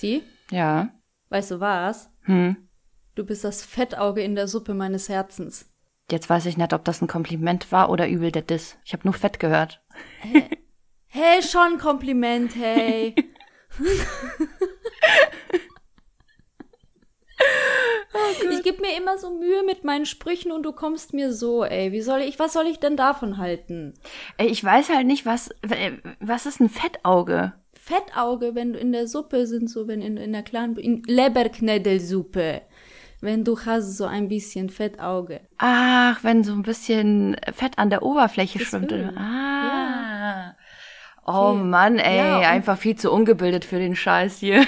Nasty, Ja. weißt du was? Hm. Du bist das Fettauge in der Suppe meines Herzens. Jetzt weiß ich nicht, ob das ein Kompliment war oder übel der Diss. Ich habe nur Fett gehört. Hey, schon Kompliment, hey. ich gebe mir immer so Mühe mit meinen Sprüchen und du kommst mir so, ey. Wie soll ich, was soll ich denn davon halten? Ey, ich weiß halt nicht, was, äh, was ist ein Fettauge? Fettauge, wenn du in der Suppe sind, so wenn in, in der kleinen, in Leberknädelsuppe. Wenn du hast so ein bisschen Fettauge. Ach, wenn so ein bisschen Fett an der Oberfläche Das schwimmt. Ah. Oh Viel. Mann, ey, Ja, einfach viel zu ungebildet für den Scheiß hier.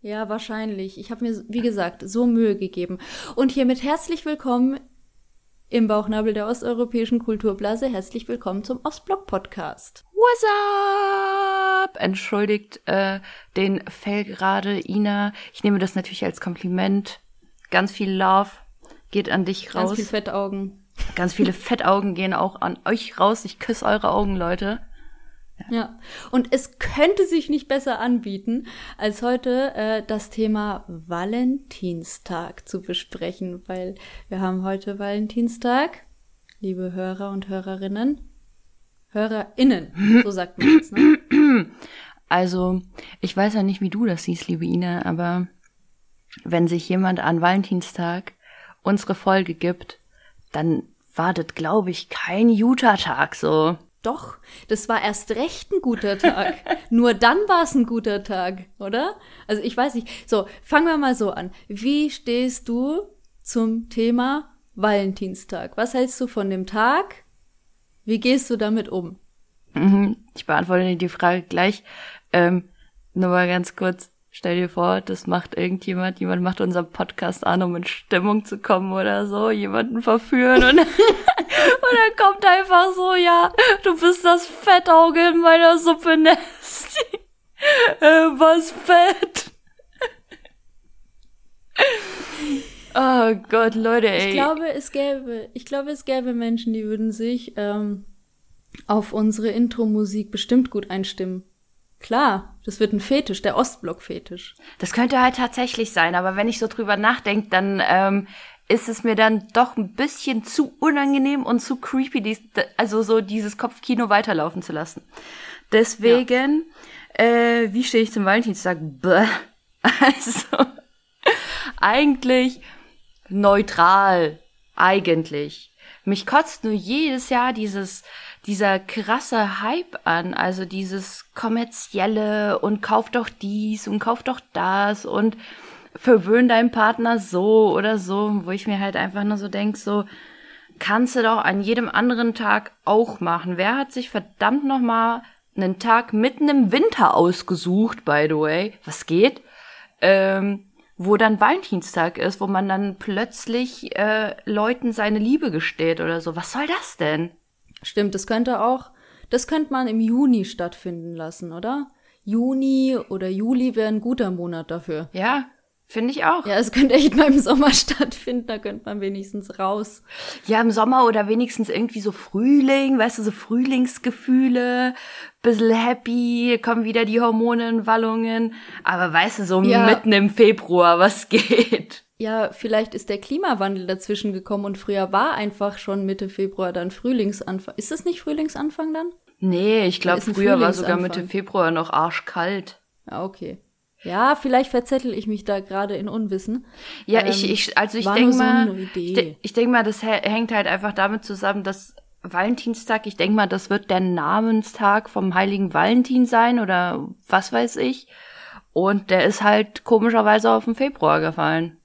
Ja, wahrscheinlich. Ich habe mir, wie gesagt, so Mühe gegeben. Und hiermit herzlich willkommen im Bauchnabel der osteuropäischen Kulturblase. Herzlich willkommen zum Ostblock-Podcast. What's up? Entschuldigt äh, den Fell gerade, Ina. Ich nehme das natürlich als Kompliment. Ganz viel Love geht an dich Ganz raus. viel Fettaugen. Ganz viele Fettaugen gehen auch an euch raus. Ich küsse eure Augen, Leute. Ja. Und es könnte sich nicht besser anbieten, als heute äh, das Thema Valentinstag zu besprechen, weil wir haben heute Valentinstag, liebe Hörer und Hörerinnen. HörerInnen, so sagt man jetzt, ne? Also, ich weiß ja nicht, wie du das siehst, liebe Ina, aber wenn sich jemand an Valentinstag unsere Folge gibt, dann wartet, glaube ich, kein Utah-Tag so. Doch, das war erst recht ein guter Tag. Nur dann war es ein guter Tag, oder? Also ich weiß nicht. So, fangen wir mal so an. Wie stehst du zum Thema Valentinstag? Was hältst du von dem Tag? Wie gehst du damit um? Mhm, Ich beantworte dir die Frage gleich. Ähm, nur mal ganz kurz. Stell dir vor, das macht irgendjemand, jemand macht unseren Podcast an, um in Stimmung zu kommen oder so, jemanden verführen und, und dann kommt einfach so, du bist das Fettauge in meiner Suppe, Nasty. Äh, was Fett? oh Gott, Leute, ey. Ich glaube, es gäbe, ich glaube, es gäbe Menschen, die würden sich ähm, auf unsere Intro-Musik bestimmt gut einstimmen. Klar, das wird ein Fetisch, der Ostblock-Fetisch. Das könnte halt tatsächlich sein, aber wenn ich so drüber nachdenke, dann ähm, ist es mir dann doch ein bisschen zu unangenehm und zu creepy, dies, also so dieses Kopfkino weiterlaufen zu lassen. Deswegen, äh, wie stehe ich zum Valentinstag? Bäh. Also, eigentlich neutral. Eigentlich. Mich kotzt nur jedes Jahr dieses, dieser krasse Hype an, also dieses kommerzielle und kauf doch dies und kauf doch das und verwöhn deinen Partner so oder so, wo ich mir halt einfach nur so denk, so kannst du doch an jedem anderen Tag auch machen. Wer hat sich verdammt noch mal einen Tag mitten im Winter ausgesucht, by the way? Was geht? Ähm, wo dann Valentinstag ist, wo man dann plötzlich äh, Leuten seine Liebe gesteht oder so. Was soll das denn? Stimmt, das könnte auch, das könnte man im Juni stattfinden lassen, oder? Juni oder Juli wäre ein guter Monat dafür. Ja, finde ich auch. Ja, es könnte echt mal im Sommer stattfinden, da könnte man wenigstens raus. Ja, im Sommer oder wenigstens irgendwie so Frühling, weißt du, so Frühlingsgefühle, bisschen happy, kommen wieder die Hormone in Wallungen. Aber weißt du, so Ja. mitten im Februar, was geht? Ja, vielleicht ist der Klimawandel dazwischen gekommen und früher war einfach schon Mitte Februar dann Frühlingsanfang. Ist das nicht Frühlingsanfang dann? Nee, ich glaube, früher war sogar. Mitte Februar noch arschkalt. Ja, okay. Ja, vielleicht verzettel ich mich da gerade in Unwissen. Ja, Ähm, ich, ich, also ich denke so mal, Idee. ich, de- ich denke mal, das hä- hängt halt einfach damit zusammen, dass Valentinstag, ich denke mal, das wird der Namenstag vom heiligen Valentin sein oder was weiß ich. Und der ist halt komischerweise auf den Februar gefallen.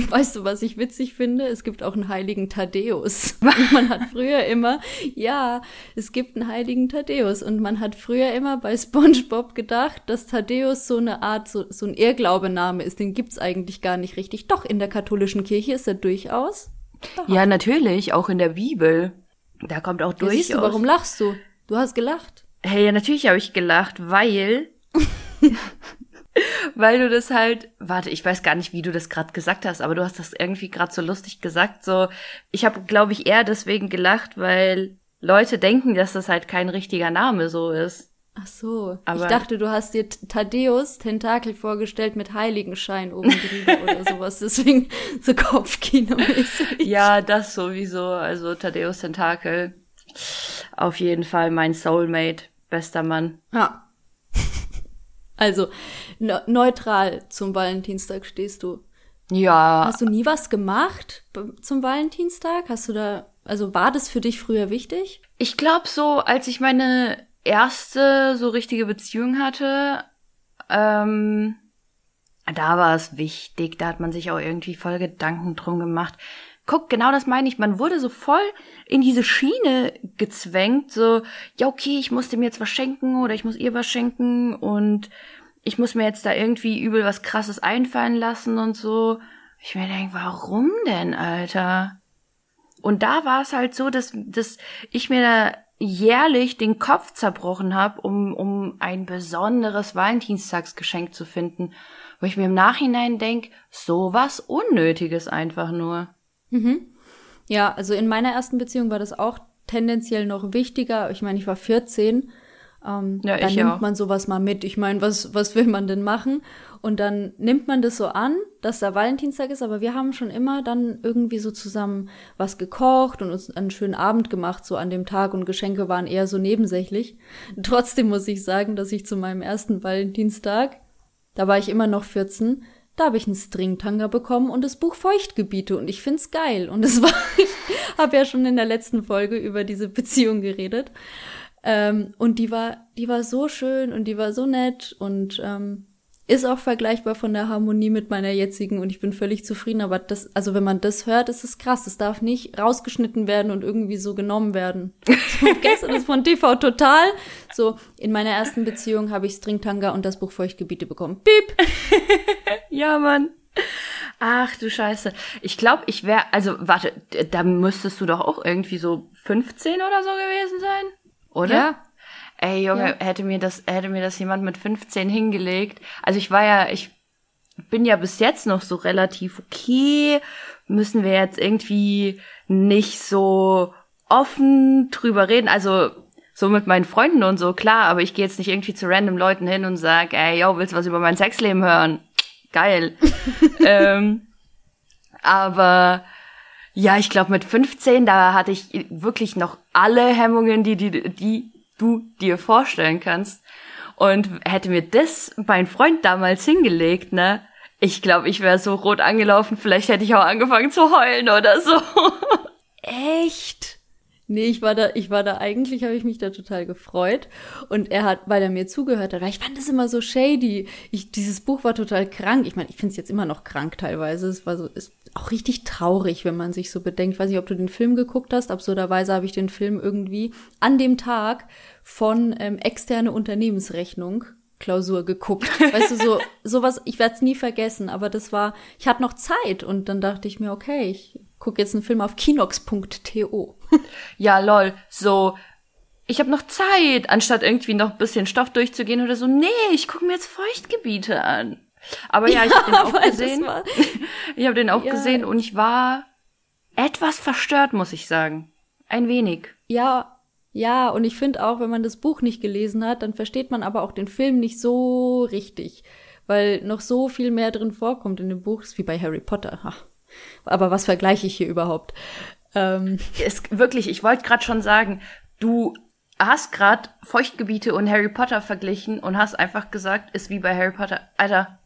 Weißt du, was ich witzig finde? Es gibt auch einen heiligen Thaddäus. man hat früher immer, ja, es gibt einen heiligen Thaddäus. Und man hat früher immer bei SpongeBob gedacht, dass Thaddäus so eine Art, so, so ein Irrglaubename ist. Den gibt's eigentlich gar nicht richtig. Doch, in der katholischen Kirche ist er durchaus. Ja, natürlich, auch in der Bibel. Da kommt auch durchaus. siehst du, warum lachst du? Du hast gelacht. Hey, ja, natürlich habe ich gelacht, weil weil du das halt, warte, ich weiß gar nicht, wie du das gerade gesagt hast, aber du hast das irgendwie gerade so lustig gesagt, so ich habe glaube ich eher deswegen gelacht, weil Leute denken, dass das halt kein richtiger Name so ist. Ach so. Aber- ich dachte, du hast dir Thaddeus Tentakel vorgestellt mit Heiligenschein oben drüber oder sowas. Deswegen so Kopfkino-mäßig. Ja, das sowieso. Also Thaddeus Tentakel. Auf jeden Fall mein Soulmate. Bester Mann. Ja. Also, ne neutral zum Valentinstag stehst du. Ja, Hast du nie was gemacht zum Valentinstag? Hast du da, also war das für dich früher wichtig? ich glaube so, als ich meine erste so richtige Beziehung hatte, ähm, da war es wichtig. Da hat man sich auch irgendwie voll Gedanken drum gemacht. Guck, genau das meine ich. Man wurde so voll in diese Schiene gezwängt. So, ja, okay, ich muss dem jetzt was schenken oder ich muss ihr was schenken und ich muss mir jetzt da irgendwie übel was krasses einfallen lassen und so. Ich mir denke, warum denn, Alter? Und da war es halt so, dass, dass ich mir da jährlich den Kopf zerbrochen habe, um, um ein besonderes Valentinstagsgeschenk zu finden, wo ich mir im Nachhinein denk, so was Unnötiges einfach nur. Ja, also in meiner ersten Beziehung war das auch tendenziell noch wichtiger. Ich meine, ich war 14. Ähm, Ja, da ich nimmt auch. man sowas mal mit. Ich meine, was, was will man denn machen? Und dann nimmt man das so an, dass da Valentinstag ist, aber wir haben schon immer dann irgendwie so zusammen was gekocht und uns einen schönen Abend gemacht, so an dem Tag und Geschenke waren eher so nebensächlich. Trotzdem muss ich sagen, dass ich zu meinem ersten Valentinstag, da war ich immer noch 14, da habe ich einen Stringtanga bekommen und das Buch Feuchtgebiete und ich find's geil. Und es war, ich habe ja schon in der letzten Folge über diese Beziehung geredet. Ähm, und die war, die war so schön und die war so nett und ähm, ist auch vergleichbar von der Harmonie mit meiner jetzigen und ich bin völlig zufrieden. Aber das, also wenn man das hört, ist es krass. Es darf nicht rausgeschnitten werden und irgendwie so genommen werden. So, gestern ist von TV total. So, in meiner ersten Beziehung habe ich Stringtanga und das Buch Feuchtgebiete bekommen. Piep! Ja, Mann. Ach du Scheiße. Ich glaube, ich wäre, also warte, da müsstest du doch auch irgendwie so 15 oder so gewesen sein, oder? Ja. Ey, Junge, hätte mir das, hätte mir das jemand mit 15 hingelegt. Also ich war ja, ich bin ja bis jetzt noch so relativ okay. Müssen wir jetzt irgendwie nicht so offen drüber reden. Also so mit meinen Freunden und so, klar, aber ich gehe jetzt nicht irgendwie zu random Leuten hin und sag, ey, yo, willst du was über mein Sexleben hören? Geil. ähm, aber ja, ich glaube mit 15, da hatte ich wirklich noch alle Hemmungen, die, die, die du dir vorstellen kannst. Und hätte mir das mein Freund damals hingelegt, ne? Ich glaube, ich wäre so rot angelaufen. Vielleicht hätte ich auch angefangen zu heulen oder so. Echt? Nee, ich war da, ich war da eigentlich, habe ich mich da total gefreut. Und er hat, weil er mir zugehört hat, weil ich fand das immer so shady. Ich, dieses Buch war total krank. Ich meine, ich finde es jetzt immer noch krank teilweise. Es war so, ist auch richtig traurig, wenn man sich so bedenkt. Ich weiß nicht, ob du den Film geguckt hast. Absurderweise habe ich den Film irgendwie an dem Tag von ähm, externe Unternehmensrechnung Klausur geguckt. Weißt du, so sowas, ich werde es nie vergessen, aber das war, ich hatte noch Zeit und dann dachte ich mir, okay, ich gucke jetzt einen Film auf kinox.to. ja, lol, so, ich habe noch Zeit, anstatt irgendwie noch ein bisschen Stoff durchzugehen oder so. Nee, ich gucke mir jetzt Feuchtgebiete an. Aber ja, ich habe den auch gesehen. Ich habe den auch Ja. gesehen und ich war etwas verstört, muss ich sagen. Ein wenig. Ja, ja, und ich finde auch, wenn man das Buch nicht gelesen hat, dann versteht man aber auch den Film nicht so richtig, weil noch so viel mehr drin vorkommt in dem Buch, ist wie bei Harry Potter. Aber was vergleiche ich hier überhaupt? Ähm, Es, wirklich, ich wollte gerade schon sagen, du hast gerade Feuchtgebiete und Harry Potter verglichen und hast einfach gesagt, ist wie bei Harry Potter. Alter,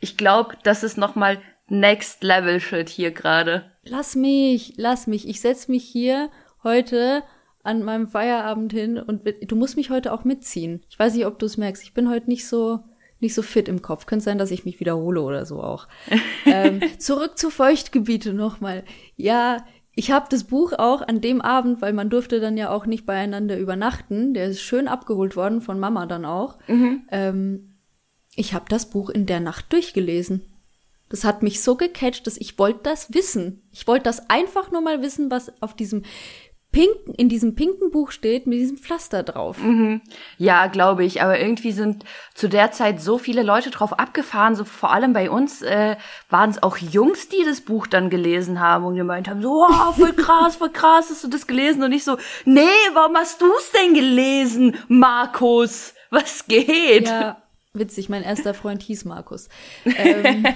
ich glaube, das ist noch mal Next Level Shit hier gerade. lass mich, lass mich. Ich setz mich hier heute an meinem Feierabend hin und du musst mich heute auch mitziehen. Ich weiß nicht, ob du es merkst. Ich bin heute nicht so nicht so fit im Kopf. Könnte sein, dass ich mich wiederhole oder so auch. ähm, zurück zu Feuchtgebiete nochmal. Ja, ich habe das Buch auch an dem Abend, weil man durfte dann ja auch nicht beieinander übernachten. Der ist schön abgeholt worden von Mama dann auch. Ähm, ich habe das Buch in der Nacht durchgelesen. Das hat mich so gecatcht, dass ich wollte das wissen. Ich wollte das einfach nur mal wissen, was auf diesem pinken, in diesem pinken Buch steht mit diesem Pflaster drauf. Mhm. Ja, glaube ich. Aber irgendwie sind zu der Zeit so viele Leute drauf abgefahren. So vor allem bei uns äh, waren es auch Jungs, die das Buch dann gelesen haben und gemeint haben, so, oh, voll krass, voll krass, hast du das gelesen? Und ich so, nee, warum hast du's denn gelesen, Markus? Was geht? Ja. Witzig, mein erster Freund hieß Markus. Ähm,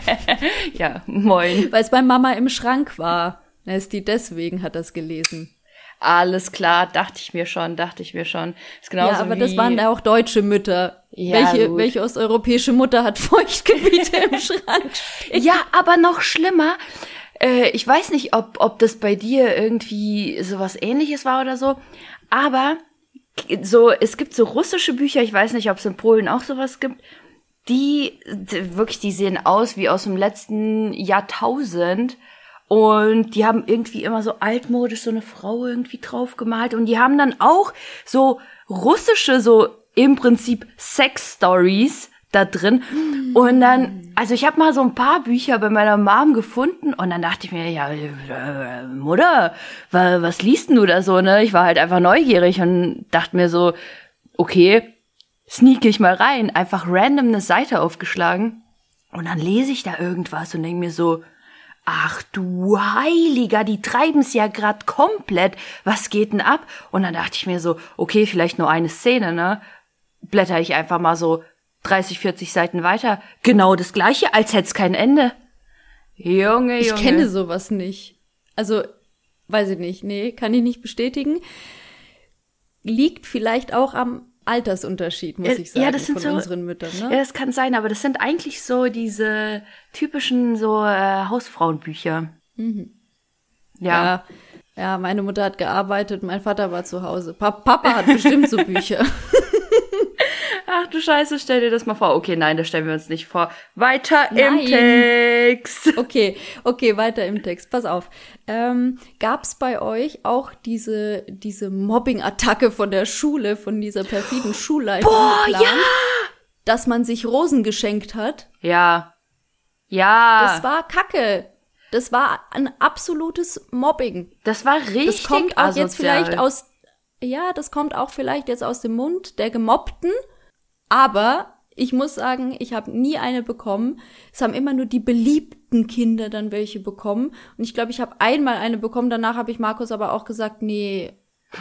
ja, moin. Weil es bei Mama im Schrank war. Ist die deswegen hat das gelesen. Alles klar, dachte ich mir schon, dachte ich mir schon. Ist genauso ja, aber wie das waren ja auch deutsche Mütter. Ja, welche, gut. welche osteuropäische Mutter hat Feuchtgebiete im Schrank? Ja, aber noch schlimmer. Äh, ich weiß nicht, ob, ob das bei dir irgendwie sowas ähnliches war oder so, aber so, es gibt so russische Bücher, ich weiß nicht, ob es in Polen auch sowas gibt, die, die wirklich, die sehen aus wie aus dem letzten Jahrtausend und die haben irgendwie immer so altmodisch so eine Frau irgendwie drauf gemalt. Und die haben dann auch so russische, so im Prinzip Sex-Stories da drin. Und dann, also ich habe mal so ein paar Bücher bei meiner Mom gefunden und dann dachte ich mir, ja, äh, Mutter, was liest denn du da so, ne? Ich war halt einfach neugierig und dachte mir so, okay, sneak ich mal rein, einfach random eine Seite aufgeschlagen und dann lese ich da irgendwas und denke mir so, Ach du Heiliger, die treiben's ja grad komplett. Was geht denn ab? Und dann dachte ich mir so, okay, vielleicht nur eine Szene, ne? Blätter ich einfach mal so 30, 40 Seiten weiter. Genau das gleiche, als hätte es kein Ende. Junge, Junge. Ich kenne sowas nicht. Also, weiß ich nicht. Nee, kann ich nicht bestätigen. Liegt vielleicht auch am Altersunterschied, muss ich sagen, ja, das sind von so, unseren Müttern. Ne? Ja, das kann sein, aber das sind eigentlich so diese typischen so äh, Hausfrauenbücher. Mhm. Ja. ja. ja. meine Mutter hat gearbeitet, mein Vater war zu Hause. Pa Papa hat bestimmt so Bücher. Ach du Scheiße, stell dir das mal vor. Okay, nein, das stellen wir uns nicht vor. Weiter nein. im Text. Okay, okay, weiter im Text. Pass auf. Ähm, Gab es bei euch auch diese, diese Mobbing-Attacke von der Schule, von dieser perfiden Schulleitung? Boah, ja! Dass man sich Rosen geschenkt hat? Ja. Ja. Das war Kacke. Das war ein absolutes Mobbing. Das war richtig Das kommt auch asozial. jetzt vielleicht aus ja, das kommt auch vielleicht jetzt aus dem Mund der Gemobbten, aber ich muss sagen, ich habe nie eine bekommen. Es haben immer nur die beliebten Kinder dann welche bekommen. Und ich glaube, ich habe einmal eine bekommen. Danach habe ich Markus aber auch gesagt, nee,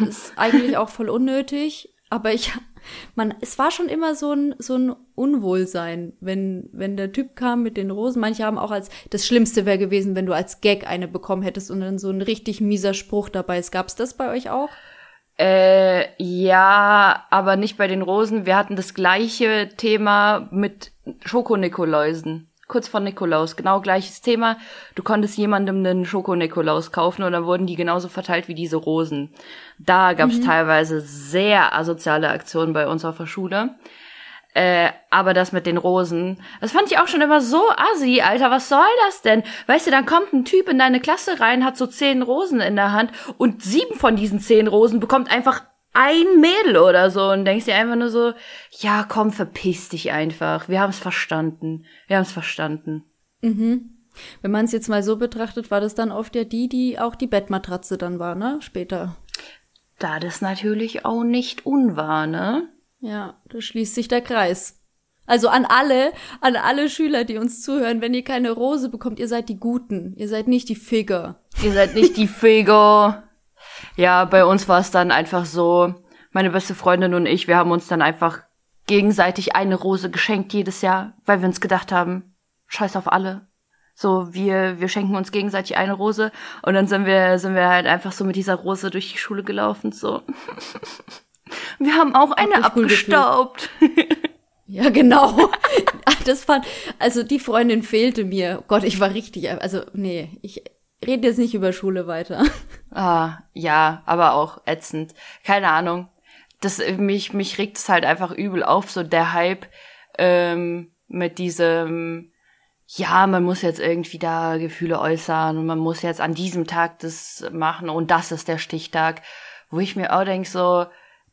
ist eigentlich auch voll unnötig. Aber ich, man, es war schon immer so ein, so ein Unwohlsein, wenn, wenn der Typ kam mit den Rosen. Manche haben auch als, das Schlimmste wäre gewesen, wenn du als Gag eine bekommen hättest und dann so ein richtig mieser Spruch dabei ist. Gab's das bei euch auch? Äh, ja, aber nicht bei den Rosen. Wir hatten das gleiche Thema mit Schokonikoläusen. Kurz vor Nikolaus, genau gleiches Thema. Du konntest jemandem einen Schokonikolaus kaufen und dann wurden die genauso verteilt wie diese Rosen. Da gab es mhm. teilweise sehr asoziale Aktionen bei uns auf der Schule. Äh, aber das mit den Rosen, das fand ich auch schon immer so assi, Alter, was soll das denn? Weißt du, dann kommt ein Typ in deine Klasse rein, hat so zehn Rosen in der Hand und sieben von diesen zehn Rosen bekommt einfach ein Mädel oder so und denkst dir einfach nur so, ja, komm, verpiss dich einfach. Wir haben es verstanden. Wir haben es verstanden. Mhm. Wenn man es jetzt mal so betrachtet, war das dann oft ja die, die auch die Bettmatratze dann war, ne? Später. Da das natürlich auch nicht unwahr, ne? Ja, da schließt sich der Kreis. Also an alle, an alle Schüler, die uns zuhören, wenn ihr keine Rose bekommt, ihr seid die Guten. Ihr seid nicht die Figur. Ihr seid nicht die Figur. Ja, bei uns war es dann einfach so, meine beste Freundin und ich, wir haben uns dann einfach gegenseitig eine Rose geschenkt jedes Jahr, weil wir uns gedacht haben, scheiß auf alle. So, wir, wir schenken uns gegenseitig eine Rose und dann sind wir, sind wir halt einfach so mit dieser Rose durch die Schule gelaufen, so. Wir haben auch eine abgestaubt. ja, genau. das fand, also die Freundin fehlte mir. Gott, ich war richtig, also nee, ich rede jetzt nicht über Schule weiter. Ah, ja, aber auch ätzend. Keine Ahnung. Das, mich, mich regt es halt einfach übel auf, so der Hype, ähm, mit diesem, ja, man muss jetzt irgendwie da Gefühle äußern und man muss jetzt an diesem Tag das machen und das ist der Stichtag, wo ich mir auch denk so,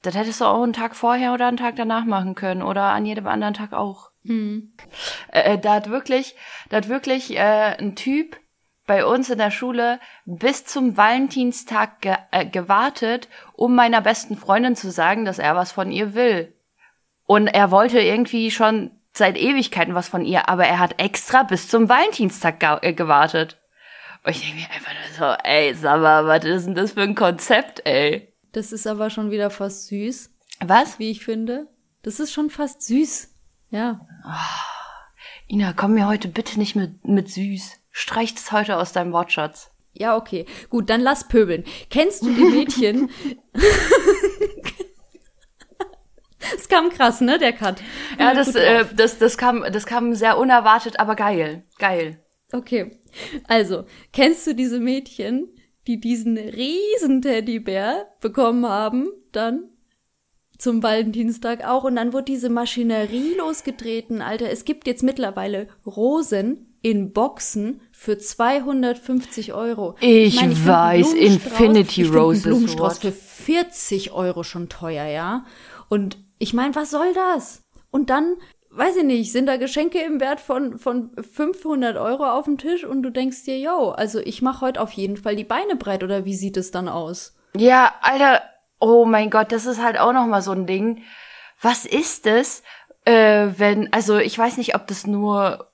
das hättest du auch einen Tag vorher oder einen Tag danach machen können oder an jedem anderen Tag auch. Mhm. Äh, da hat wirklich, da hat wirklich äh, ein Typ bei uns in der Schule bis zum Valentinstag ge äh, gewartet, um meiner besten Freundin zu sagen, dass er was von ihr will. Und er wollte irgendwie schon seit Ewigkeiten was von ihr, aber er hat extra bis zum Valentinstag ge äh, gewartet. Und ich denke mir einfach nur so, ey, sag mal, was ist denn das für ein Konzept, ey? Das ist aber schon wieder fast süß. Was? Wie ich finde. Das ist schon fast süß. Ja. Oh, Ina, komm mir heute bitte nicht mit, mit süß. Streich das heute aus deinem Wortschatz. Ja, okay. Gut, dann lass pöbeln. Kennst du die Mädchen? Es kam krass, ne, der Cut. Ja, das, äh, das, das, kam, das kam sehr unerwartet, aber geil. Geil. Okay. Also, kennst du diese Mädchen, die diesen riesen Teddybär bekommen haben, dann zum Valentinstag auch und dann wurde diese Maschinerie losgetreten, Alter. Es gibt jetzt mittlerweile Rosen in Boxen für 250 Euro. Ich, ich, mein, ich weiß, Infinity ich Roses. Blumenstrauß für 40 Euro schon teuer, ja. Und ich meine, was soll das? Und dann, weiß ich nicht, sind da Geschenke im Wert von, von 500 Euro auf dem Tisch und du denkst dir, yo, also ich mache heute auf jeden Fall die Beine breit oder wie sieht es dann aus? Ja, Alter, oh mein Gott, das ist halt auch noch mal so ein Ding. Was ist es, äh, wenn, also ich weiß nicht, ob das nur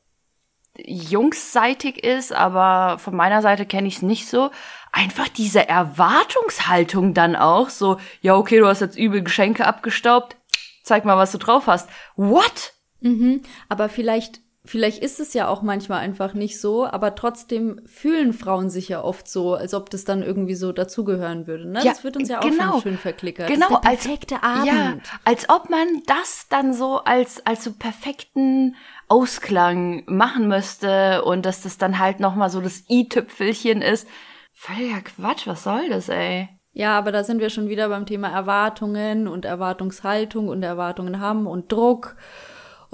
jungsseitig ist, aber von meiner Seite kenne ich es nicht so. Einfach diese Erwartungshaltung dann auch, so, ja, okay, du hast jetzt übel Geschenke abgestaubt, zeig mal, was du drauf hast. What? Mhm, aber vielleicht vielleicht ist es ja auch manchmal einfach nicht so, aber trotzdem fühlen Frauen sich ja oft so, als ob das dann irgendwie so dazugehören würde. Ne? Ja, das wird uns ja genau, auch schon schön verklickert. Genau, das ist der perfekte als, Abend. Ja, als ob man das dann so als als so perfekten Ausklang machen müsste und dass das dann halt noch mal so das i-Tüpfelchen ist. Völliger Quatsch, was soll das, ey? Ja, aber da sind wir schon wieder beim Thema Erwartungen und Erwartungshaltung und Erwartungen haben und Druck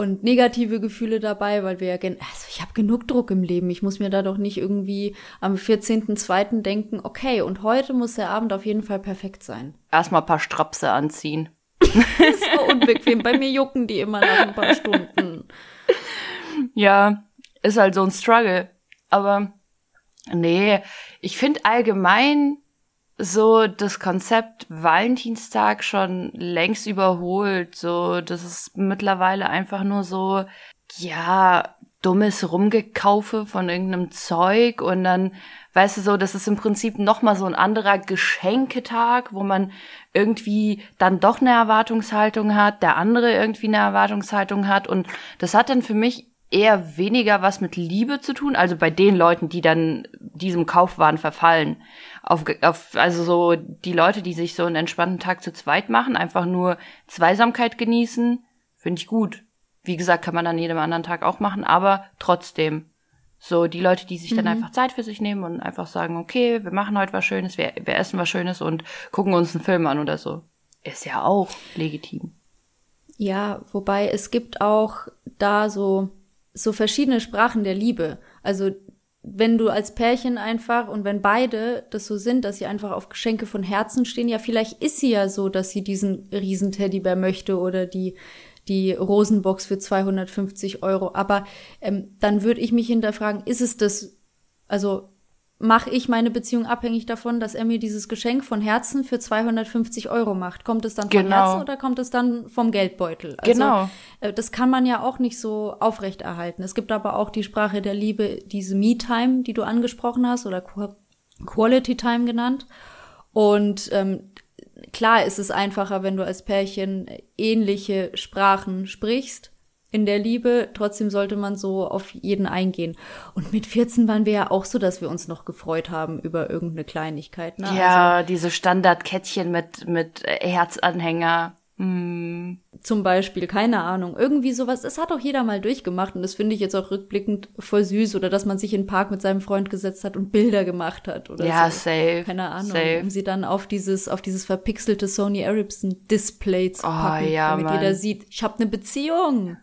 und negative Gefühle dabei, weil wir ja, gen also ich habe genug Druck im Leben. Ich muss mir da doch nicht irgendwie am 14.02. denken, okay, und heute muss der Abend auf jeden Fall perfekt sein. Erstmal paar Strapse anziehen. ist so unbequem. Bei mir jucken die immer nach ein paar Stunden. Ja, ist halt so ein Struggle. Aber nee, ich finde allgemein so das Konzept Valentinstag schon längst überholt. So, das ist mittlerweile einfach nur so, ja, dummes Rumgekaufe von irgendeinem Zeug und dann, weißt du so, das ist im Prinzip nochmal so ein anderer Geschenketag, wo man irgendwie dann doch eine Erwartungshaltung hat, der andere irgendwie eine Erwartungshaltung hat und das hat dann für mich eher weniger was mit Liebe zu tun, also bei den Leuten, die dann diesem Kaufwahn verfallen. Auf, auf, also so die Leute, die sich so einen entspannten Tag zu zweit machen, einfach nur Zweisamkeit genießen, finde ich gut. Wie gesagt, kann man an jedem anderen Tag auch machen, aber trotzdem. So, die Leute, die sich mhm. dann einfach Zeit für sich nehmen und einfach sagen, okay, wir machen heute was Schönes, wir, wir essen was Schönes und gucken uns einen Film an oder so. Ist ja auch legitim. Ja, wobei es gibt auch da so so verschiedene Sprachen der Liebe. Also wenn du als Pärchen einfach und wenn beide das so sind, dass sie einfach auf Geschenke von Herzen stehen, ja, vielleicht ist sie ja so, dass sie diesen riesen Teddybär möchte oder die die Rosenbox für 250 Euro. Aber ähm, dann würde ich mich hinterfragen, ist es das? Also mache ich meine Beziehung abhängig davon, dass er mir dieses Geschenk von Herzen für 250 Euro macht. Kommt es dann von genau. Herzen oder kommt es dann vom Geldbeutel? Also, genau. Äh, das kann man ja auch nicht so aufrechterhalten. Es gibt aber auch die Sprache der Liebe, diese Me-Time, die du angesprochen hast, oder Quality Time genannt. Und ähm, klar ist es einfacher, wenn du als Pärchen ähnliche Sprachen sprichst in der Liebe, trotzdem sollte man so auf jeden eingehen. Und mit 14 waren wir ja auch so, dass wir uns noch gefreut haben über irgendeine Kleinigkeit. Ne? Ja, also, diese Standardkettchen mit, mit Herzanhänger. Hm. Zum Beispiel, keine Ahnung, irgendwie sowas. Das hat auch jeder mal durchgemacht und das finde ich jetzt auch rückblickend voll süß. Oder dass man sich in den Park mit seinem Freund gesetzt hat und Bilder gemacht hat oder ja, so. safe. Keine Ahnung, safe. um sie dann auf dieses, auf dieses verpixelte Sony Ericsson Display zu oh, packen, oh, ja, damit Mann. jeder sieht, ich habe eine Beziehung.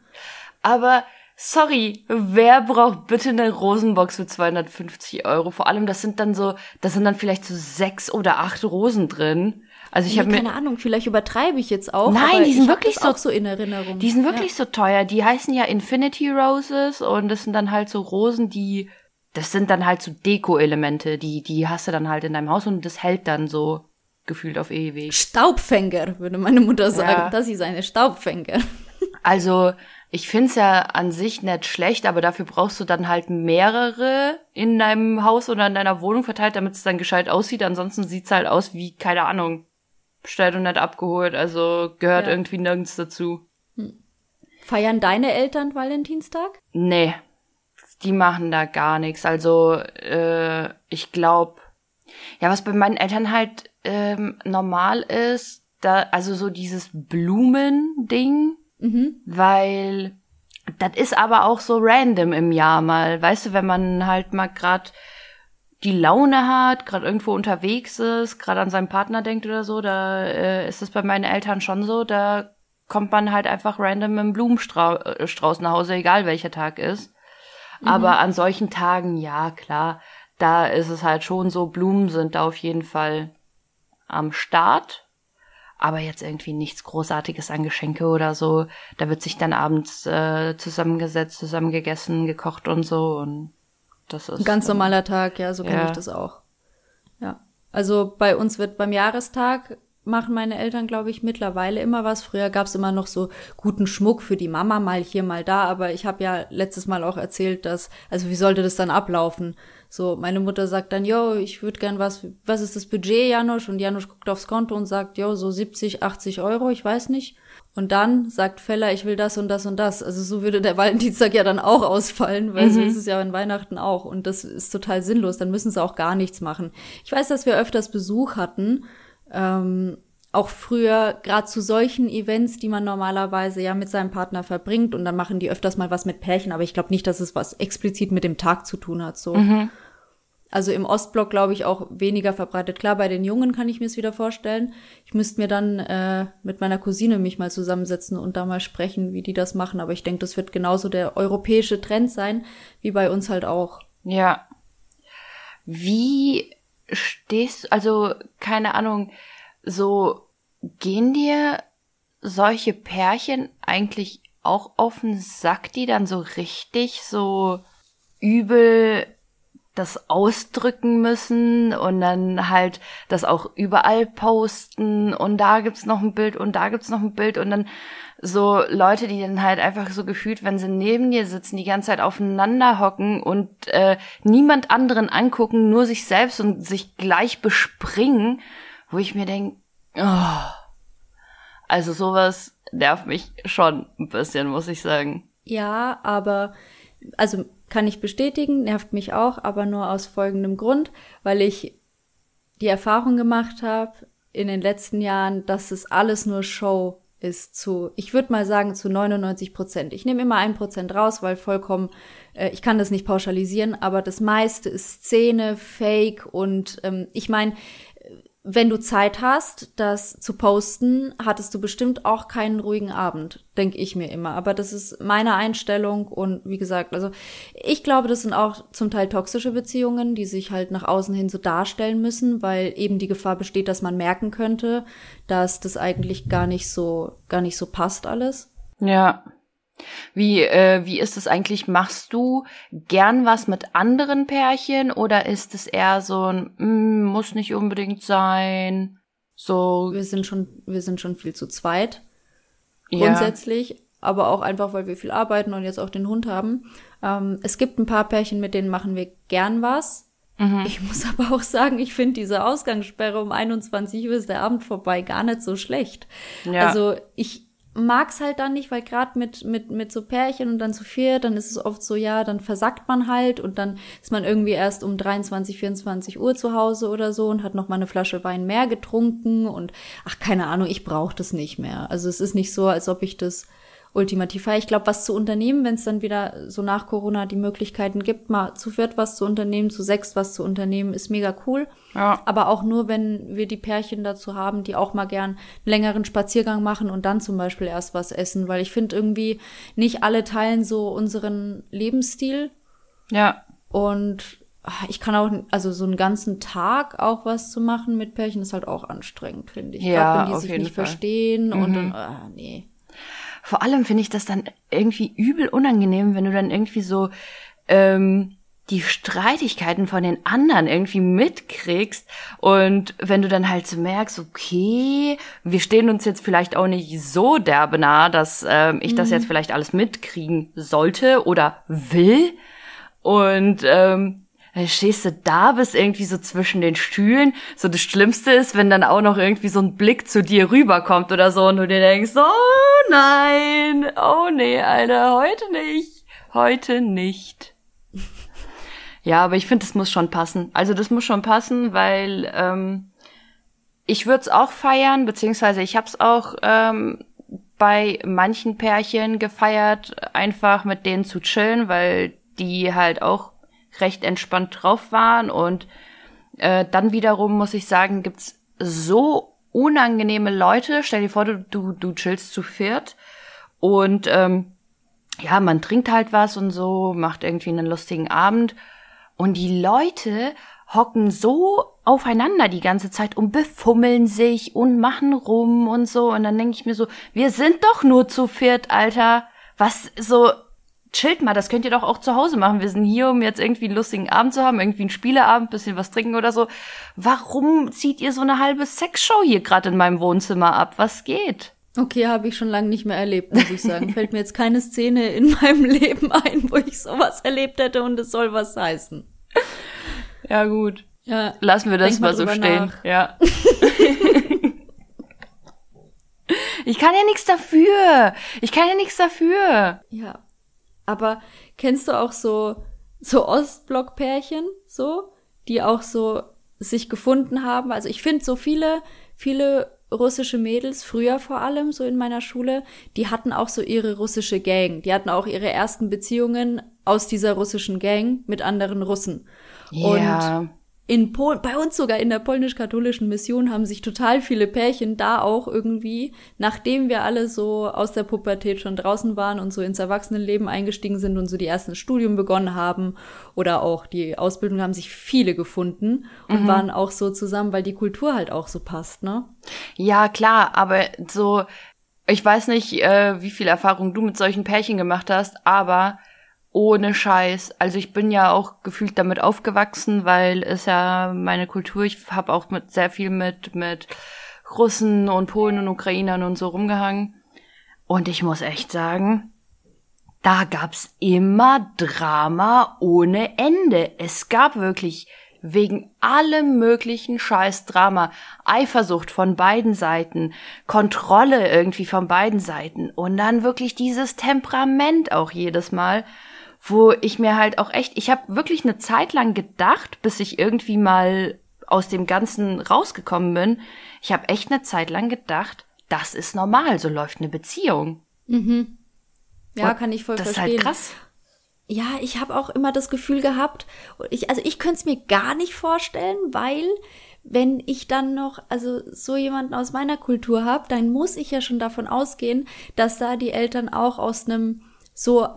Aber sorry, wer braucht bitte eine Rosenbox für 250 Euro? Vor allem, das sind dann so, das sind dann vielleicht so sechs oder acht Rosen drin. Also ich nee, habe keine Ahnung, vielleicht übertreibe ich jetzt auch. Nein, die sind wirklich so, auch so in Erinnerung. Die sind wirklich ja. so teuer. Die heißen ja Infinity Roses und das sind dann halt so Rosen, die das sind dann halt so Deko-Elemente, die, die hast du dann halt in deinem Haus und das hält dann so gefühlt auf ewig. Staubfänger, würde meine Mutter sagen. Ja. Das ist eine Staubfänger. Also, ich find's ja an sich nicht schlecht, aber dafür brauchst du dann halt mehrere in deinem Haus oder in deiner Wohnung verteilt, damit es dann gescheit aussieht. Ansonsten sieht's halt aus wie, keine Ahnung, bestellt und nicht abgeholt. Also gehört ja. irgendwie nirgends dazu. Hm. Feiern deine Eltern Valentinstag? Nee, die machen da gar nichts. Also äh, ich glaube, ja, was bei meinen Eltern halt ähm, normal ist, da also so dieses Blumending, mhm. weil das ist aber auch so random im Jahr mal, weißt du, wenn man halt mal grad die Laune hat, gerade irgendwo unterwegs ist, gerade an seinen Partner denkt oder so, da äh, ist es bei meinen Eltern schon so, da kommt man halt einfach random einem Blumenstrauß nach Hause, egal welcher Tag ist. Mhm. Aber an solchen Tagen, ja, klar, da ist es halt schon so, Blumen sind da auf jeden Fall am Start. Aber jetzt irgendwie nichts Großartiges an Geschenke oder so. Da wird sich dann abends äh, zusammengesetzt, zusammengegessen, gekocht und so. Und das ist. Ein ganz normaler Tag, ja, so kenne ja. ich das auch. Ja. Also bei uns wird beim Jahrestag machen meine Eltern, glaube ich, mittlerweile immer was. Früher gab's immer noch so guten Schmuck für die Mama, mal hier, mal da. Aber ich habe ja letztes Mal auch erzählt, dass, also wie sollte das dann ablaufen? So, meine Mutter sagt dann, yo, ich würde gern was, was ist das Budget, Janusz? Und Janusz guckt aufs Konto und sagt, yo, so 70, 80 Euro, ich weiß nicht. Und dann sagt Feller, ich will das und das und das. Also so würde der Valentinstag ja dann auch ausfallen, weil mhm. so ist es ja in Weihnachten auch. Und das ist total sinnlos. Dann müssen sie auch gar nichts machen. Ich weiß, dass wir öfters Besuch hatten ähm, auch früher, gerade zu solchen Events, die man normalerweise ja mit seinem Partner verbringt und dann machen die öfters mal was mit Pärchen, aber ich glaube nicht, dass es was explizit mit dem Tag zu tun hat. So. Mhm. Also im Ostblock glaube ich auch weniger verbreitet. Klar, bei den Jungen kann ich mir es wieder vorstellen. Ich müsste mir dann äh, mit meiner Cousine mich mal zusammensetzen und da mal sprechen, wie die das machen. Aber ich denke, das wird genauso der europäische Trend sein, wie bei uns halt auch. Ja. Wie stehst, also keine Ahnung, so gehen dir solche Pärchen eigentlich auch auf den Sack, die dann so richtig so übel das ausdrücken müssen und dann halt das auch überall posten und da gibt's noch ein Bild und da gibt's noch ein Bild und dann so Leute, die dann halt einfach so gefühlt, wenn sie neben dir sitzen, die ganze Zeit aufeinander hocken und äh, niemand anderen angucken, nur sich selbst und sich gleich bespringen, wo ich mir denke, oh, also sowas nervt mich schon ein bisschen, muss ich sagen. Ja, aber also kann ich bestätigen, nervt mich auch, aber nur aus folgendem Grund, weil ich die Erfahrung gemacht habe in den letzten Jahren, dass es alles nur Show ist zu, ich würde mal sagen, zu 99 Prozent. Ich nehme immer ein Prozent raus, weil vollkommen, äh, ich kann das nicht pauschalisieren, aber das meiste ist Szene, Fake und ähm, ich meine, wenn du Zeit hast, das zu posten, hattest du bestimmt auch keinen ruhigen Abend, denke ich mir immer. Aber das ist meine Einstellung und wie gesagt, also ich glaube, das sind auch zum Teil toxische Beziehungen, die sich halt nach außen hin so darstellen müssen, weil eben die Gefahr besteht, dass man merken könnte, dass das eigentlich gar nicht so, gar nicht so passt alles. Ja, wie, äh, wie ist es eigentlich? Machst du gern was mit anderen Pärchen oder ist es eher so ein, mm, muss nicht unbedingt sein? So. Wir sind schon, wir sind schon viel zu zweit. Grundsätzlich. Ja. Aber auch einfach, weil wir viel arbeiten und jetzt auch den Hund haben. Ähm, es gibt ein paar Pärchen, mit denen machen wir gern was. Mhm. Ich muss aber auch sagen, ich finde diese Ausgangssperre um 21 Uhr ist der Abend vorbei gar nicht so schlecht. Ja. Also ich, mag's halt dann nicht, weil gerade mit, mit, mit so Pärchen und dann zu vier, dann ist es oft so, ja, dann versackt man halt und dann ist man irgendwie erst um 23, 24 Uhr zu Hause oder so und hat noch mal eine Flasche Wein mehr getrunken und ach, keine Ahnung, ich brauche das nicht mehr. Also es ist nicht so, als ob ich das ultimativ. Ich glaube, was zu unternehmen, wenn es dann wieder so nach Corona die Möglichkeiten gibt, mal zu viert was zu unternehmen, zu sechs was zu unternehmen, ist mega cool. Ja. Aber auch nur, wenn wir die Pärchen dazu haben, die auch mal gern einen längeren Spaziergang machen und dann zum Beispiel erst was essen, weil ich finde irgendwie nicht alle teilen so unseren Lebensstil. Ja. Und ah, ich kann auch, also so einen ganzen Tag auch was zu machen mit Pärchen ist halt auch anstrengend, finde ich. Ja, Grad, wenn die sich nicht Fall. verstehen mhm. und dann, ah, nee. Vor allem finde ich das dann irgendwie übel unangenehm, wenn du dann irgendwie so ähm, die Streitigkeiten von den anderen irgendwie mitkriegst und wenn du dann halt so merkst, okay, wir stehen uns jetzt vielleicht auch nicht so derbe nah, dass ähm, ich mhm. das jetzt vielleicht alles mitkriegen sollte oder will und ähm, dann stehst du da, bist irgendwie so zwischen den Stühlen. So das Schlimmste ist, wenn dann auch noch irgendwie so ein Blick zu dir rüberkommt oder so und du dir denkst, oh nein, oh nee, Alter, heute nicht, heute nicht. Ja, aber ich finde, das muss schon passen. Also das muss schon passen, weil ähm, ich würde es auch feiern, beziehungsweise ich habe es auch ähm, bei manchen Pärchen gefeiert, einfach mit denen zu chillen, weil die halt auch recht entspannt drauf waren. Und äh, dann wiederum muss ich sagen, gibt's so unangenehme Leute. Stell dir vor, du, du, du chillst zu viert und ähm, ja, man trinkt halt was und so, macht irgendwie einen lustigen Abend und die Leute hocken so aufeinander die ganze Zeit und befummeln sich und machen rum und so. Und dann denke ich mir so, wir sind doch nur zu viert, Alter. Was so, chillt mal, das könnt ihr doch auch zu Hause machen. Wir sind hier, um jetzt irgendwie einen lustigen Abend zu haben, irgendwie einen Spieleabend, bisschen was trinken oder so. Warum zieht ihr so eine halbe Sexshow hier gerade in meinem Wohnzimmer ab? Was geht? Okay, habe ich schon lange nicht mehr erlebt, muss ich sagen. Fällt mir jetzt keine Szene in meinem Leben ein, wo ich sowas erlebt hätte und es soll was heißen. Ja, gut. Ja, Lassen wir das mal, mal so stehen. Nach. Ja. ich kann ja nichts dafür. Ich kann ja nichts dafür. Ja. Aber kennst du auch so, so Ostblock-Pärchen, so, die auch so sich gefunden haben? Also ich finde so viele, viele russische Mädels, früher vor allem, so in meiner Schule, die hatten auch so ihre russische Gang. Die hatten auch ihre ersten Beziehungen aus dieser russischen Gang mit anderen Russen. Ja. Und in Polen, bei uns sogar in der polnisch-katholischen Mission haben sich total viele Pärchen da auch irgendwie, nachdem wir alle so aus der Pubertät schon draußen waren und so ins Erwachsenenleben eingestiegen sind und so die ersten Studium begonnen haben oder auch die Ausbildung, haben sich viele gefunden und mhm. waren auch so zusammen, weil die Kultur halt auch so passt, ne? Ja, klar, aber so, ich weiß nicht, äh, wie viel Erfahrung du mit solchen Pärchen gemacht hast, aber ohne Scheiß. Also ich bin ja auch gefühlt damit aufgewachsen, weil es ja meine Kultur, ich habe auch mit sehr viel mit mit Russen und Polen und Ukrainern und so rumgehangen. Und ich muss echt sagen, da gab's immer Drama ohne Ende. Es gab wirklich wegen allem möglichen Scheißdrama, Eifersucht von beiden Seiten, Kontrolle irgendwie von beiden Seiten und dann wirklich dieses Temperament auch jedes Mal wo ich mir halt auch echt, ich habe wirklich eine Zeit lang gedacht, bis ich irgendwie mal aus dem Ganzen rausgekommen bin, ich habe echt eine Zeit lang gedacht, das ist normal, so läuft eine Beziehung. Mhm. Ja, Und kann ich voll das verstehen. Das ist halt krass. Ja, ich habe auch immer das Gefühl gehabt, ich, also ich könnte es mir gar nicht vorstellen, weil wenn ich dann noch, also so jemanden aus meiner Kultur habe, dann muss ich ja schon davon ausgehen, dass da die Eltern auch aus einem so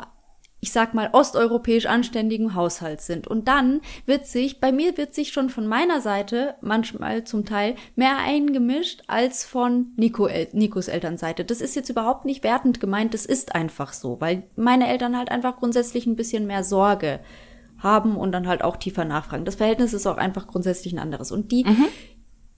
ich sag mal, osteuropäisch anständigen Haushalt sind. Und dann wird sich, bei mir wird sich schon von meiner Seite manchmal zum Teil mehr eingemischt als von Nico, Nikos Elternseite. Das ist jetzt überhaupt nicht wertend gemeint, das ist einfach so, weil meine Eltern halt einfach grundsätzlich ein bisschen mehr Sorge haben und dann halt auch tiefer nachfragen. Das Verhältnis ist auch einfach grundsätzlich ein anderes. Und die, mhm.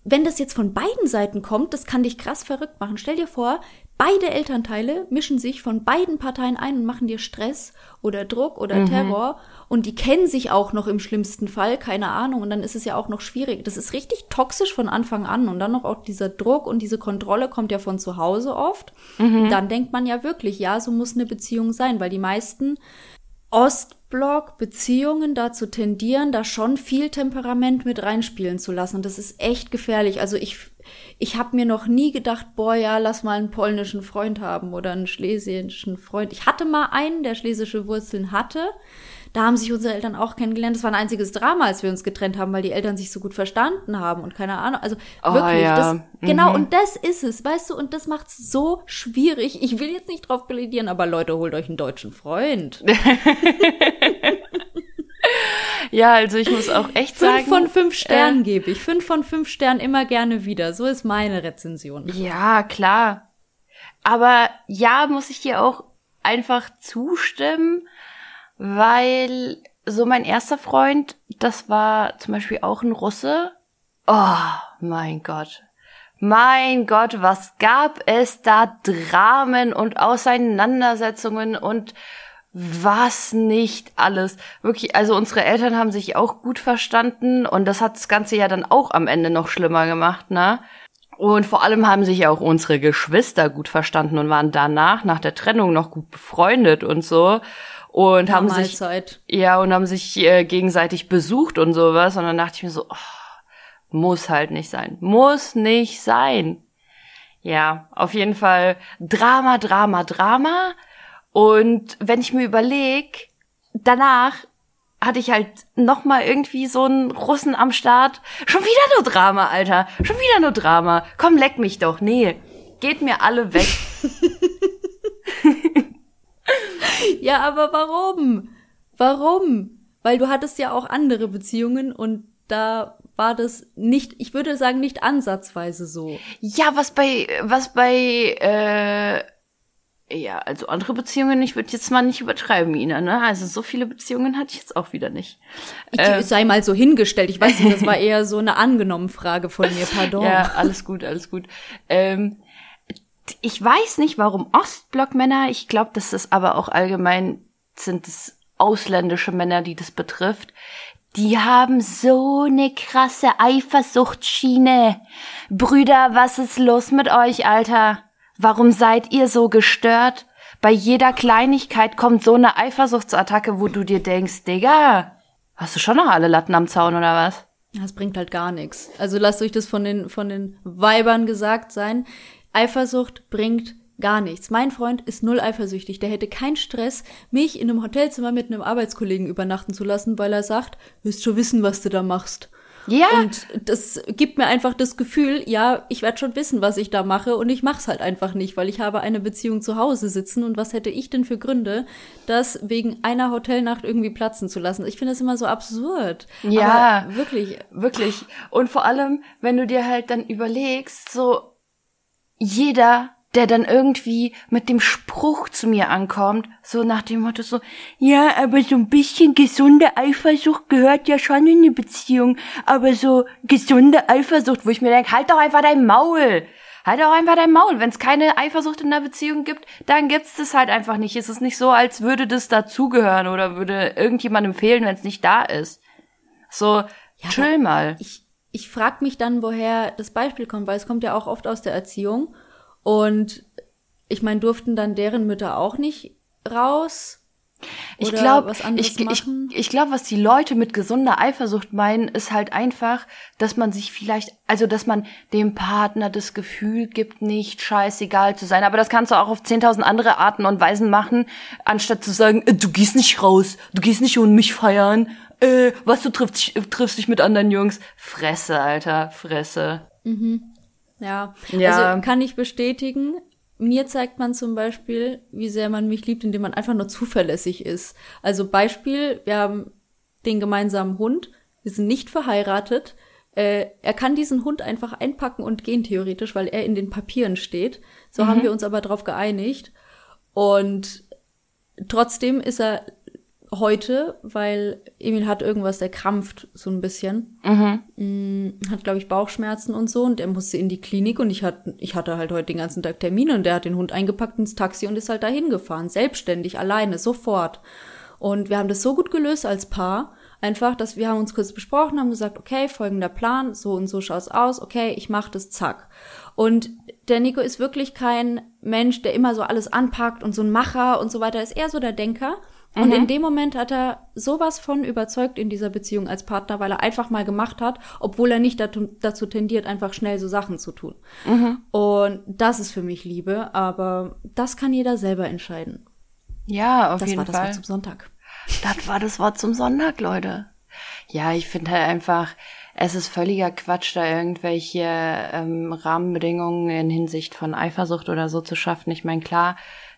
wenn das jetzt von beiden Seiten kommt, das kann dich krass verrückt machen. Stell dir vor, beide Elternteile mischen sich von beiden Parteien ein und machen dir Stress oder Druck oder mhm. Terror und die kennen sich auch noch im schlimmsten Fall, keine Ahnung, und dann ist es ja auch noch schwierig. Das ist richtig toxisch von Anfang an und dann noch auch dieser Druck und diese Kontrolle kommt ja von zu Hause oft. Mhm. Dann denkt man ja wirklich, ja, so muss eine Beziehung sein, weil die meisten Ostblock-Beziehungen dazu tendieren, da schon viel Temperament mit reinspielen zu lassen. Und das ist echt gefährlich. Also ich ich habe mir noch nie gedacht, boah, ja, lass mal einen polnischen Freund haben oder einen schlesischen Freund. Ich hatte mal einen, der schlesische Wurzeln hatte. Da haben sich unsere Eltern auch kennengelernt. Das war ein einziges Drama, als wir uns getrennt haben, weil die Eltern sich so gut verstanden haben und keine Ahnung. Also oh, wirklich, ja. das, genau, mhm. und das ist es, weißt du, und das macht's so schwierig. Ich will jetzt nicht drauf plädieren, aber Leute, holt euch einen deutschen Freund. Ja, also ich muss auch echt fünf sagen. Fünf von fünf Sternen äh, gebe ich. Fünf von fünf Sternen immer gerne wieder. So ist meine Rezension. Ja, klar. Aber ja, muss ich dir auch einfach zustimmen, weil so mein erster Freund, das war zum Beispiel auch ein Russe. Oh, mein Gott. Mein Gott, was gab es da Dramen und Auseinandersetzungen und was nicht alles. Wirklich, also unsere Eltern haben sich auch gut verstanden und das hat das Ganze ja dann auch am Ende noch schlimmer gemacht, ne? Und vor allem haben sich auch unsere Geschwister gut verstanden und waren danach, nach der Trennung, noch gut befreundet und so. Und haben sich, ja, und haben sich äh, gegenseitig besucht und sowas. Und dann dachte ich mir so, oh, muss halt nicht sein. Muss nicht sein. Ja, auf jeden Fall Drama, Drama, Drama. Und wenn ich mir überleg, danach hatte ich halt noch mal irgendwie so einen Russen am Start. Schon wieder nur Drama, Alter. Schon wieder nur Drama. Komm, leck mich doch. Nee, geht mir alle weg. ja, aber warum? Warum? Weil du hattest ja auch andere Beziehungen und da war das nicht, ich würde sagen, nicht ansatzweise so. Ja, was bei, was bei, äh, ja, also andere Beziehungen, ich würde jetzt mal nicht übertreiben, Ina, ne? Also so viele Beziehungen hatte ich jetzt auch wieder nicht. Ich äh, sei mal so hingestellt, ich weiß nicht, das war eher so eine angenommen Frage von mir, pardon. ja, alles gut, alles gut. Ähm, ich weiß nicht, warum Ostblockmänner, ich glaube, das ist aber auch allgemein, sind es ausländische Männer, die das betrifft, die haben so eine krasse Eifersuchtsschiene. Brüder, was ist los mit euch, Alter? Warum seid ihr so gestört? Bei jeder Kleinigkeit kommt so eine Eifersuchtsattacke, wo du dir denkst, Digga, hast du schon noch alle Latten am Zaun oder was? Das bringt halt gar nichts. Also lasst euch das von den, von den Weibern gesagt sein. Eifersucht bringt gar nichts. Mein Freund ist null eifersüchtig. Der hätte keinen Stress, mich in einem Hotelzimmer mit einem Arbeitskollegen übernachten zu lassen, weil er sagt, wirst schon wissen, was du da machst. Ja. Und das gibt mir einfach das Gefühl, ja, ich werde schon wissen, was ich da mache und ich mach's halt einfach nicht, weil ich habe eine Beziehung zu Hause sitzen und was hätte ich denn für Gründe, das wegen einer Hotelnacht irgendwie platzen zu lassen? Ich finde das immer so absurd. Ja, Aber wirklich, wirklich. Und vor allem, wenn du dir halt dann überlegst, so jeder der dann irgendwie mit dem Spruch zu mir ankommt, so nach dem Motto so, ja, aber so ein bisschen gesunde Eifersucht gehört ja schon in eine Beziehung, aber so gesunde Eifersucht, wo ich mir denke, halt doch einfach dein Maul. Halt doch einfach dein Maul. Wenn es keine Eifersucht in der Beziehung gibt, dann gibt's das halt einfach nicht. Es ist nicht so, als würde das dazugehören oder würde irgendjemandem fehlen, wenn es nicht da ist. So, ja, chill mal. Ich, ich frag mich dann, woher das Beispiel kommt, weil es kommt ja auch oft aus der Erziehung. Und ich meine, durften dann deren Mütter auch nicht raus? Ich glaube, ich, ich, ich glaube, was die Leute mit gesunder Eifersucht meinen, ist halt einfach, dass man sich vielleicht, also dass man dem Partner das Gefühl gibt, nicht scheißegal zu sein. Aber das kannst du auch auf 10.000 andere Arten und Weisen machen, anstatt zu sagen, äh, du gehst nicht raus, du gehst nicht ohne mich feiern, äh, was du triffst, triffst dich mit anderen Jungs. Fresse, Alter, Fresse. Mhm. Ja. ja, also kann ich bestätigen. Mir zeigt man zum Beispiel, wie sehr man mich liebt, indem man einfach nur zuverlässig ist. Also Beispiel, wir haben den gemeinsamen Hund, wir sind nicht verheiratet. Äh, er kann diesen Hund einfach einpacken und gehen theoretisch, weil er in den Papieren steht. So mhm. haben wir uns aber darauf geeinigt. Und trotzdem ist er heute, weil Emil hat irgendwas, der krampft so ein bisschen. Mhm. Mm, hat, glaube ich, Bauchschmerzen und so und er musste in die Klinik und ich, hat, ich hatte halt heute den ganzen Tag Termine und der hat den Hund eingepackt ins Taxi und ist halt dahin gefahren, selbstständig, alleine, sofort. Und wir haben das so gut gelöst als Paar, einfach, dass wir haben uns kurz besprochen, haben gesagt, okay, folgender Plan, so und so schaut's aus, okay, ich mach das, zack. Und der Nico ist wirklich kein Mensch, der immer so alles anpackt und so ein Macher und so weiter, ist eher so der Denker. Und mhm. in dem Moment hat er sowas von überzeugt in dieser Beziehung als Partner, weil er einfach mal gemacht hat, obwohl er nicht dazu, tendiert, einfach schnell so Sachen zu tun. Mhm. Und das ist für mich Liebe, aber das kann jeder selber entscheiden. Ja, auf das jeden Fall. Das war das Wort zum Sonntag. Das war das Wort zum Sonntag, Leute. Ja, ich finde halt einfach, es ist völliger Quatsch, da irgendwelche ähm, Rahmenbedingungen in Hinsicht von Eifersucht oder so zu schaffen. Ich meine, klar,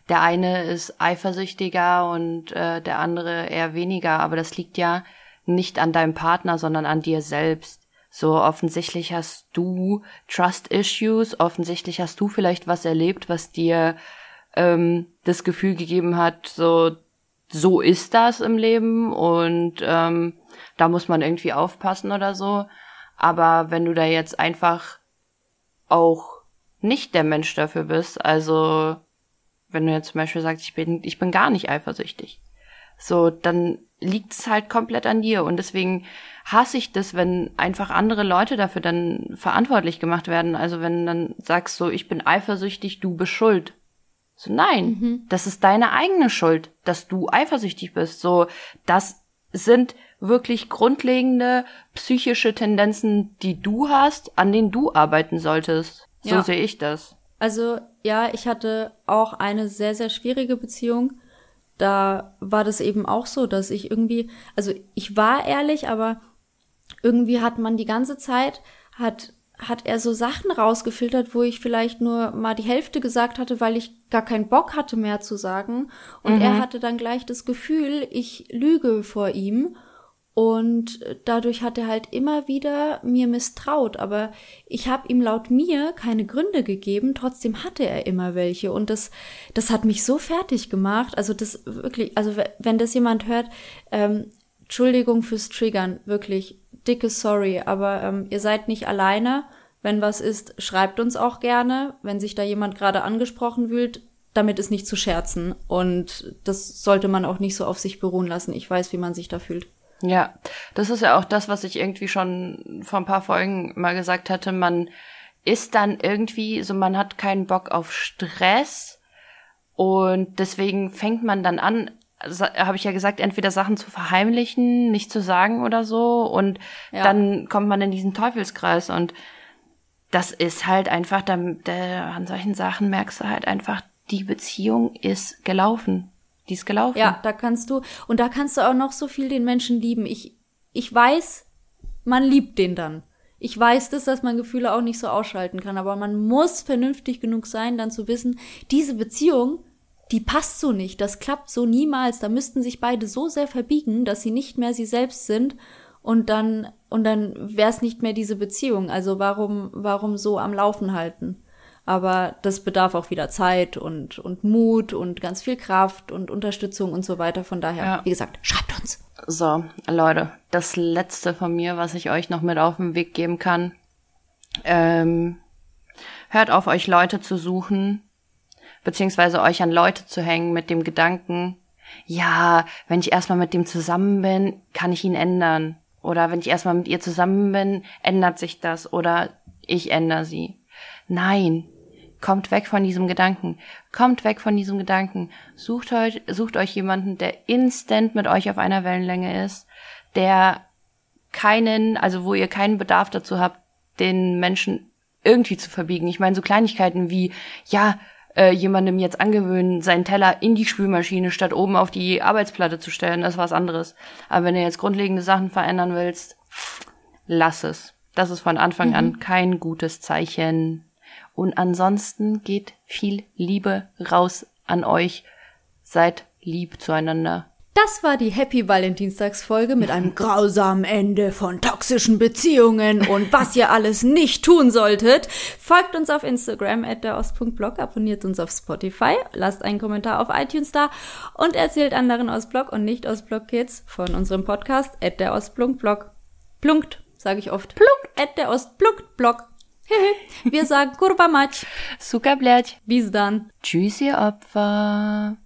der eine ist eifersüchtiger und äh, der andere eher weniger, aber das liegt ja nicht an deinem Partner, sondern an dir selbst. So offensichtlich hast du Trust Issues, offensichtlich hast du vielleicht was erlebt, was dir ähm, das Gefühl gegeben hat, so so ist das im Leben und ähm, da muss man irgendwie aufpassen oder so. Aber wenn du da jetzt einfach auch nicht der Mensch dafür bist, also wenn du jetzt zum Beispiel sagst, ich bin, ich bin gar nicht eifersüchtig, so, dann liegt es halt komplett an dir. Und deswegen hasse ich das, wenn einfach andere Leute dafür dann verantwortlich gemacht werden. Also wenn dann sagst so, ich bin eifersüchtig, du bist schuld. So, nein, mhm. das ist deine eigene Schuld, dass du eifersüchtig bist. So, das sind wirklich grundlegende psychische Tendenzen, die du hast, an denen du arbeiten solltest. So ja. sehe ich das. Also, ja, ich hatte auch eine sehr, sehr schwierige Beziehung da war das eben auch so, dass ich irgendwie, also ich war ehrlich, aber irgendwie hat man die ganze Zeit, hat, hat er so Sachen rausgefiltert, wo ich vielleicht nur mal die Hälfte gesagt hatte, weil ich gar keinen Bock hatte mehr zu sagen. Und mhm. er hatte dann gleich das Gefühl, ich lüge vor ihm. Und dadurch hat er halt immer wieder mir misstraut. Aber ich habe ihm laut mir keine Gründe gegeben, trotzdem hatte er immer welche. Und das, das hat mich so fertig gemacht. Also das wirklich, also wenn das jemand hört, ähm, Entschuldigung fürs Triggern, wirklich dicke Sorry, aber ähm, ihr seid nicht alleine. Wenn was ist, schreibt uns auch gerne. Wenn sich da jemand gerade angesprochen fühlt, damit ist nicht zu scherzen. Und das sollte man auch nicht so auf sich beruhen lassen. Ich weiß, wie man sich da fühlt. Ja, das ist ja auch das, was ich irgendwie schon vor ein paar Folgen mal gesagt hatte. Man ist dann irgendwie, so man hat keinen Bock auf Stress und deswegen fängt man dann an, habe ich ja gesagt, entweder Sachen zu verheimlichen, nicht zu sagen oder so und ja. dann kommt man in diesen Teufelskreis und das ist halt einfach, da, da, an solchen Sachen merkst du halt einfach, die Beziehung ist gelaufen. Die ist gelaufen. Ja, da kannst du, und da kannst du auch noch so viel den Menschen lieben. Ich, ich weiß, man liebt den dann. Ich weiß das, dass man Gefühle auch nicht so ausschalten kann, aber man muss vernünftig genug sein, dann zu wissen, diese Beziehung, die passt so nicht, das klappt so niemals, da müssten sich beide so sehr verbiegen, dass sie nicht mehr sie selbst sind und dann, und dann wäre es nicht mehr diese Beziehung. Also warum, warum so am Laufen halten? Aber das bedarf auch wieder Zeit und, und Mut und ganz viel Kraft und Unterstützung und so weiter. Von daher, ja. wie gesagt, schreibt uns. So, Leute, das letzte von mir, was ich euch noch mit auf den Weg geben kann. Ähm, hört auf, euch Leute zu suchen, beziehungsweise euch an Leute zu hängen mit dem Gedanken, ja, wenn ich erstmal mit dem zusammen bin, kann ich ihn ändern. Oder wenn ich erstmal mit ihr zusammen bin, ändert sich das. Oder ich ändere sie. Nein, Kommt weg von diesem Gedanken. Kommt weg von diesem Gedanken. Sucht euch, sucht euch jemanden, der instant mit euch auf einer Wellenlänge ist, der keinen, also wo ihr keinen Bedarf dazu habt, den Menschen irgendwie zu verbiegen. Ich meine, so Kleinigkeiten wie, ja, äh, jemandem jetzt angewöhnen, seinen Teller in die Spülmaschine statt oben auf die Arbeitsplatte zu stellen, das ist was anderes. Aber wenn du jetzt grundlegende Sachen verändern willst, lass es. Das ist von Anfang mhm. an kein gutes Zeichen. Und ansonsten geht viel Liebe raus an euch. Seid lieb zueinander. Das war die Happy Valentinstagsfolge mit einem grausamen Ende von toxischen Beziehungen und was ihr alles nicht tun solltet. Folgt uns auf Instagram at der Ost.blog, abonniert uns auf Spotify, lasst einen Kommentar auf iTunes da und erzählt anderen Ostblog und nicht Ostblog Kids von unserem Podcast at der Ostblog. Plunkt, sage ich oft. Plunkt at der Ostblog. Wir sagen kurva mać. Suka, blядь. Bis dann. Tschüss, ihr Opfer.